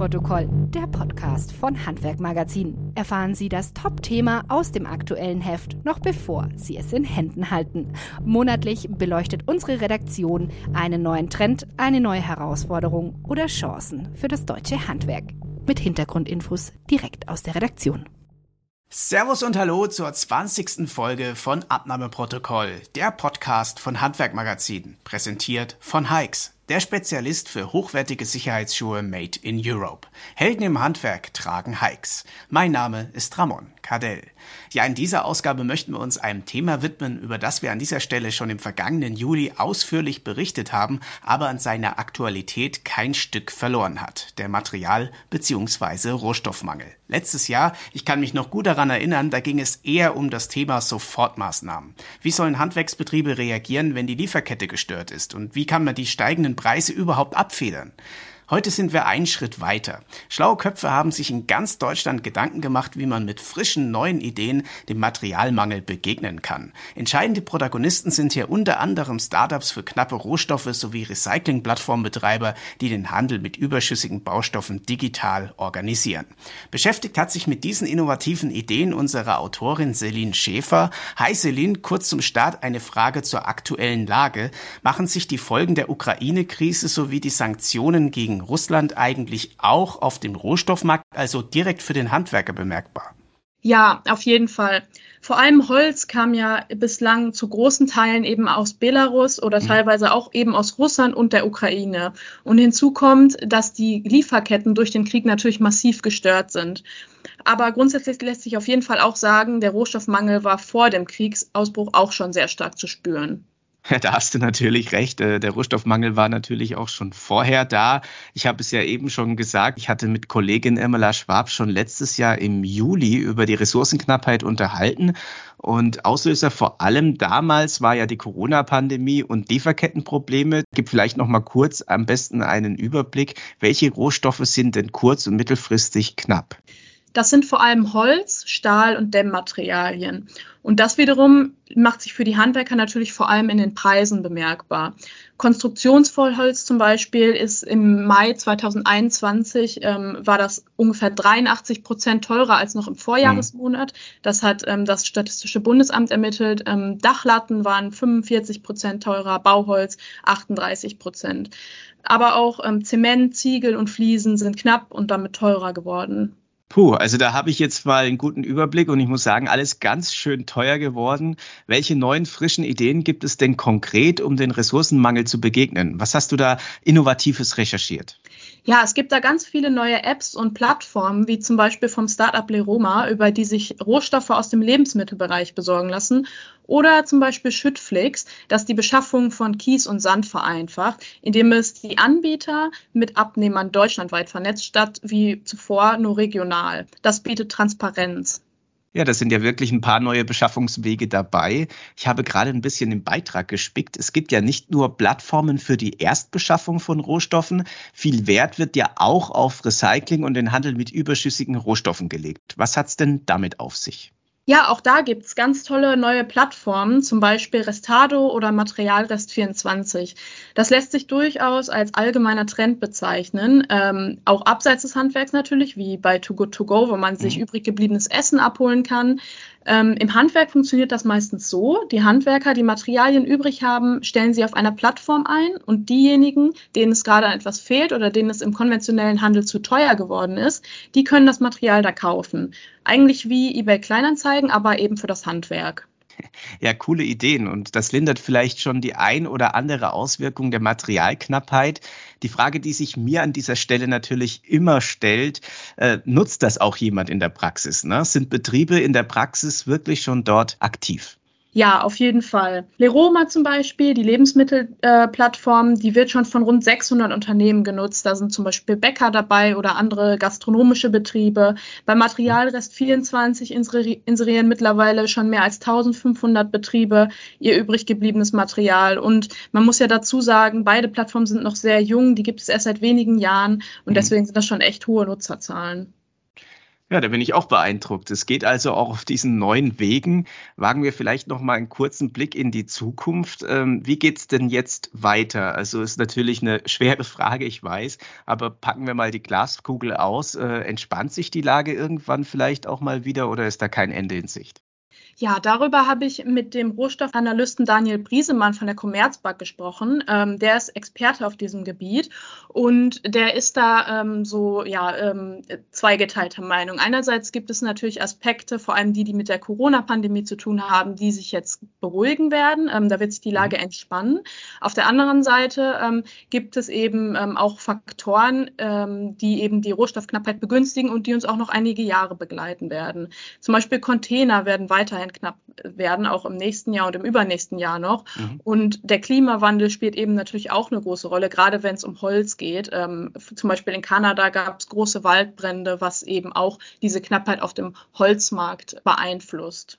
Abnahmeprotokoll, der Podcast von Handwerk Magazin. Erfahren Sie das Top-Thema aus dem aktuellen Heft, noch bevor Sie es in Händen halten. Monatlich beleuchtet unsere Redaktion einen neuen Trend, eine neue Herausforderung oder Chancen für das deutsche Handwerk. Mit Hintergrundinfos direkt aus der Redaktion. Servus und Hallo zur 20. Folge von Abnahmeprotokoll, der Podcast von Handwerk Magazin, präsentiert von Hikes der Spezialist für hochwertige Sicherheitsschuhe made in Europe. Helden im Handwerk tragen Hikes. Mein Name ist Ramon Cardell. Ja, in dieser Ausgabe möchten wir uns einem Thema widmen, über das wir an dieser Stelle schon im vergangenen Juli ausführlich berichtet haben, aber an seiner Aktualität kein Stück verloren hat. Der Material- bzw. Rohstoffmangel. Letztes Jahr, ich kann mich noch gut daran erinnern, da ging es eher um das Thema Sofortmaßnahmen. Wie sollen Handwerksbetriebe reagieren, wenn die Lieferkette gestört ist? Und wie kann man die steigenden Preise überhaupt abfedern? Heute sind wir einen Schritt weiter. Schlaue Köpfe haben sich in ganz Deutschland Gedanken gemacht, wie man mit frischen neuen Ideen dem Materialmangel begegnen kann. Entscheidende Protagonisten sind hier unter anderem Startups für knappe Rohstoffe sowie Recycling-Plattformbetreiber, die den Handel mit überschüssigen Baustoffen digital organisieren. Beschäftigt hat sich mit diesen innovativen Ideen unsere Autorin Celine Schäfer. Hi Celine, kurz zum Start eine Frage zur aktuellen Lage. Machen sich die Folgen der Ukraine-Krise sowie die Sanktionen gegen Russland eigentlich auch auf dem Rohstoffmarkt, also direkt für den Handwerker bemerkbar? Ja, auf jeden Fall. Vor allem Holz kam ja bislang zu großen Teilen eben aus Belarus oder mhm. teilweise auch eben aus Russland und der Ukraine. Und hinzu kommt, dass die Lieferketten durch den Krieg natürlich massiv gestört sind. Aber grundsätzlich lässt sich auf jeden Fall auch sagen, der Rohstoffmangel war vor dem Kriegsausbruch auch schon sehr stark zu spüren. Ja, da hast du natürlich recht. Äh, der Rohstoffmangel war natürlich auch schon vorher da. Ich habe es ja eben schon gesagt, ich hatte mit Kollegin Emela Schwab schon letztes Jahr im Juli über die Ressourcenknappheit unterhalten. Und Auslöser vor allem damals war ja die Corona-Pandemie und Lieferkettenprobleme. Gib vielleicht noch mal kurz am besten einen Überblick. Welche Rohstoffe sind denn kurz- und mittelfristig knapp? Das sind vor allem Holz, Stahl und Dämmmaterialien. Und das wiederum macht sich für die Handwerker natürlich vor allem in den Preisen bemerkbar. Konstruktionsvollholz zum Beispiel ist im Mai 2021 ähm, war das ungefähr 83 Prozent teurer als noch im Vorjahresmonat. Das hat ähm, das Statistische Bundesamt ermittelt. Ähm, Dachlatten waren 45 Prozent teurer, Bauholz 38 Prozent. Aber auch ähm, Zement, Ziegel und Fliesen sind knapp und damit teurer geworden. Puh, also da habe ich jetzt mal einen guten Überblick und ich muss sagen, alles ganz schön teuer geworden. Welche neuen frischen Ideen gibt es denn konkret, um den Ressourcenmangel zu begegnen? Was hast du da innovatives recherchiert? Ja, es gibt da ganz viele neue Apps und Plattformen, wie zum Beispiel vom Startup Leroma, über die sich Rohstoffe aus dem Lebensmittelbereich besorgen lassen. Oder zum Beispiel Schüttflix, das die Beschaffung von Kies und Sand vereinfacht, indem es die Anbieter mit Abnehmern deutschlandweit vernetzt, statt wie zuvor nur regional. Das bietet Transparenz. Ja, das sind ja wirklich ein paar neue Beschaffungswege dabei. Ich habe gerade ein bisschen im Beitrag gespickt. Es gibt ja nicht nur Plattformen für die Erstbeschaffung von Rohstoffen. Viel Wert wird ja auch auf Recycling und den Handel mit überschüssigen Rohstoffen gelegt. Was hat's denn damit auf sich? Ja, auch da gibt's ganz tolle neue Plattformen, zum Beispiel Restado oder Materialrest24. Das lässt sich durchaus als allgemeiner Trend bezeichnen, ähm, auch abseits des Handwerks natürlich, wie bei Too Good To Go, wo man sich mhm. übrig gebliebenes Essen abholen kann. Ähm, Im Handwerk funktioniert das meistens so, die Handwerker, die Materialien übrig haben, stellen sie auf einer Plattform ein und diejenigen, denen es gerade etwas fehlt oder denen es im konventionellen Handel zu teuer geworden ist, die können das Material da kaufen. Eigentlich wie eBay Kleinanzeigen, aber eben für das Handwerk. Ja, coole Ideen. Und das lindert vielleicht schon die ein oder andere Auswirkung der Materialknappheit. Die Frage, die sich mir an dieser Stelle natürlich immer stellt, äh, nutzt das auch jemand in der Praxis? Ne? Sind Betriebe in der Praxis wirklich schon dort aktiv? Ja, auf jeden Fall. Leroma zum Beispiel, die Lebensmittelplattform, äh, die wird schon von rund 600 Unternehmen genutzt. Da sind zum Beispiel Bäcker dabei oder andere gastronomische Betriebe. Bei Materialrest 24 inserieren mittlerweile schon mehr als 1500 Betriebe ihr übrig gebliebenes Material. Und man muss ja dazu sagen, beide Plattformen sind noch sehr jung. Die gibt es erst seit wenigen Jahren und mhm. deswegen sind das schon echt hohe Nutzerzahlen. Ja, da bin ich auch beeindruckt. Es geht also auch auf diesen neuen Wegen. Wagen wir vielleicht noch mal einen kurzen Blick in die Zukunft. Ähm, wie geht's denn jetzt weiter? Also ist natürlich eine schwere Frage, ich weiß, aber packen wir mal die Glaskugel aus. Äh, entspannt sich die Lage irgendwann vielleicht auch mal wieder oder ist da kein Ende in Sicht? Ja, darüber habe ich mit dem Rohstoffanalysten Daniel Briesemann von der Commerzbank gesprochen. Ähm, der ist Experte auf diesem Gebiet und der ist da ähm, so ja ähm, zweigeteilter Meinung. Einerseits gibt es natürlich Aspekte, vor allem die, die mit der Corona-Pandemie zu tun haben, die sich jetzt beruhigen werden. Ähm, da wird sich die Lage mhm. entspannen. Auf der anderen Seite ähm, gibt es eben ähm, auch Faktoren, die eben die Rohstoffknappheit begünstigen und die uns auch noch einige Jahre begleiten werden. Zum Beispiel Container werden weiterhin Prozent knapp werden, auch im nächsten Jahr und im übernächsten Jahr noch. Mhm. Und der Klimawandel spielt eben natürlich auch eine große Rolle, gerade wenn es um Holz geht. Ähm, zum Beispiel in Kanada gab es große Waldbrände, was eben auch diese Knappheit auf dem Holzmarkt beeinflusst.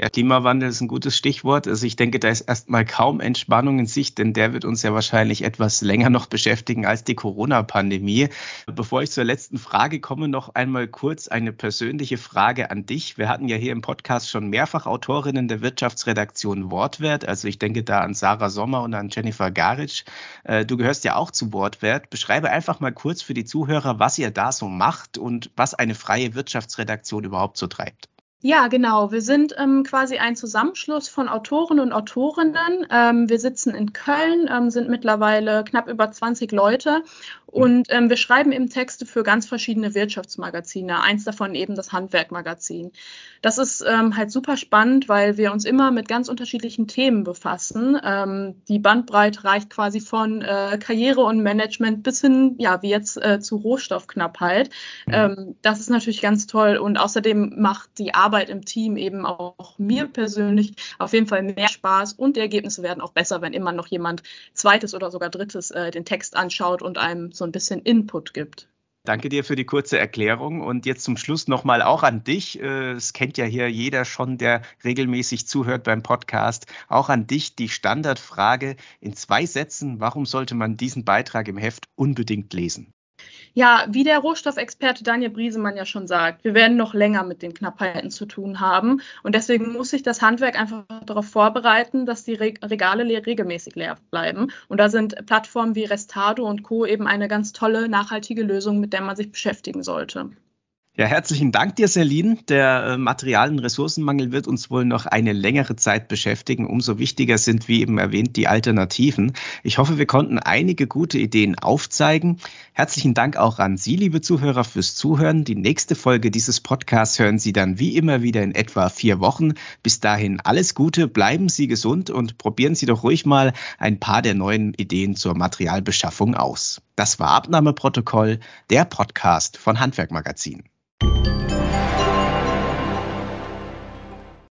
Ja, Klimawandel ist ein gutes Stichwort. Also ich denke, da ist erstmal kaum Entspannung in Sicht, denn der wird uns ja wahrscheinlich etwas länger noch beschäftigen als die Corona-Pandemie. Bevor ich zur letzten Frage komme, noch einmal kurz eine persönliche Frage an dich. Wir hatten ja hier im Podcast schon mehrfach Autorinnen der Wirtschaftsredaktion Wortwert. Also ich denke da an Sarah Sommer und an Jennifer Garic. Äh, du gehörst ja auch zu Wortwert. Beschreibe einfach mal kurz für die Zuhörer, was ihr da so macht und was eine freie Wirtschaftsredaktion überhaupt so treibt. Ja, genau. Wir sind ähm, quasi ein Zusammenschluss von Autoren und Autorinnen. Ähm, wir sitzen in Köln, ähm, sind mittlerweile knapp über 20 Leute und ähm, wir schreiben eben Texte für ganz verschiedene Wirtschaftsmagazine. Eins davon eben das Handwerkmagazin. Das ist ähm, halt super spannend, weil wir uns immer mit ganz unterschiedlichen Themen befassen. Ähm, die Bandbreite reicht quasi von äh, Karriere und Management bis hin, ja, wie jetzt äh, zu Rohstoffknappheit. Mhm. Das ist natürlich ganz toll und außerdem macht die Arbeit im Team eben auch mir persönlich auf jeden Fall mehr Spaß und die Ergebnisse werden auch besser, wenn immer noch jemand zweites oder sogar drittes äh, den Text anschaut und einem so ein bisschen Input gibt. Danke dir für die kurze Erklärung und jetzt zum Schluss nochmal auch an dich. Äh, es kennt ja hier jeder schon, der regelmäßig zuhört beim Podcast. Auch an dich die Standardfrage in zwei Sätzen. Warum sollte man diesen Beitrag im Heft unbedingt lesen? Ja, wie der Rohstoffexperte Daniel Briesemann ja schon sagt, wir werden noch länger mit den Knappheiten zu tun haben. Und deswegen muss sich das Handwerk einfach darauf vorbereiten, dass die Regale regelmäßig leer bleiben. Und da sind Plattformen wie Restado und Co. eben eine ganz tolle, nachhaltige Lösung, mit der man sich beschäftigen sollte. Ja, herzlichen Dank dir, Celine. Der äh, Material- und Ressourcenmangel wird uns wohl noch eine längere Zeit beschäftigen. Umso wichtiger sind, wie eben erwähnt, die Alternativen. Ich hoffe, wir konnten einige gute Ideen aufzeigen. Herzlichen Dank auch an Sie, liebe Zuhörer, fürs Zuhören. Die nächste Folge dieses Podcasts hören Sie dann wie immer wieder in etwa vier Wochen. Bis dahin alles Gute, bleiben Sie gesund und probieren Sie doch ruhig mal ein paar der neuen Ideen zur Materialbeschaffung aus. Das war Abnahmeprotokoll, der Podcast von Handwerkmagazin. you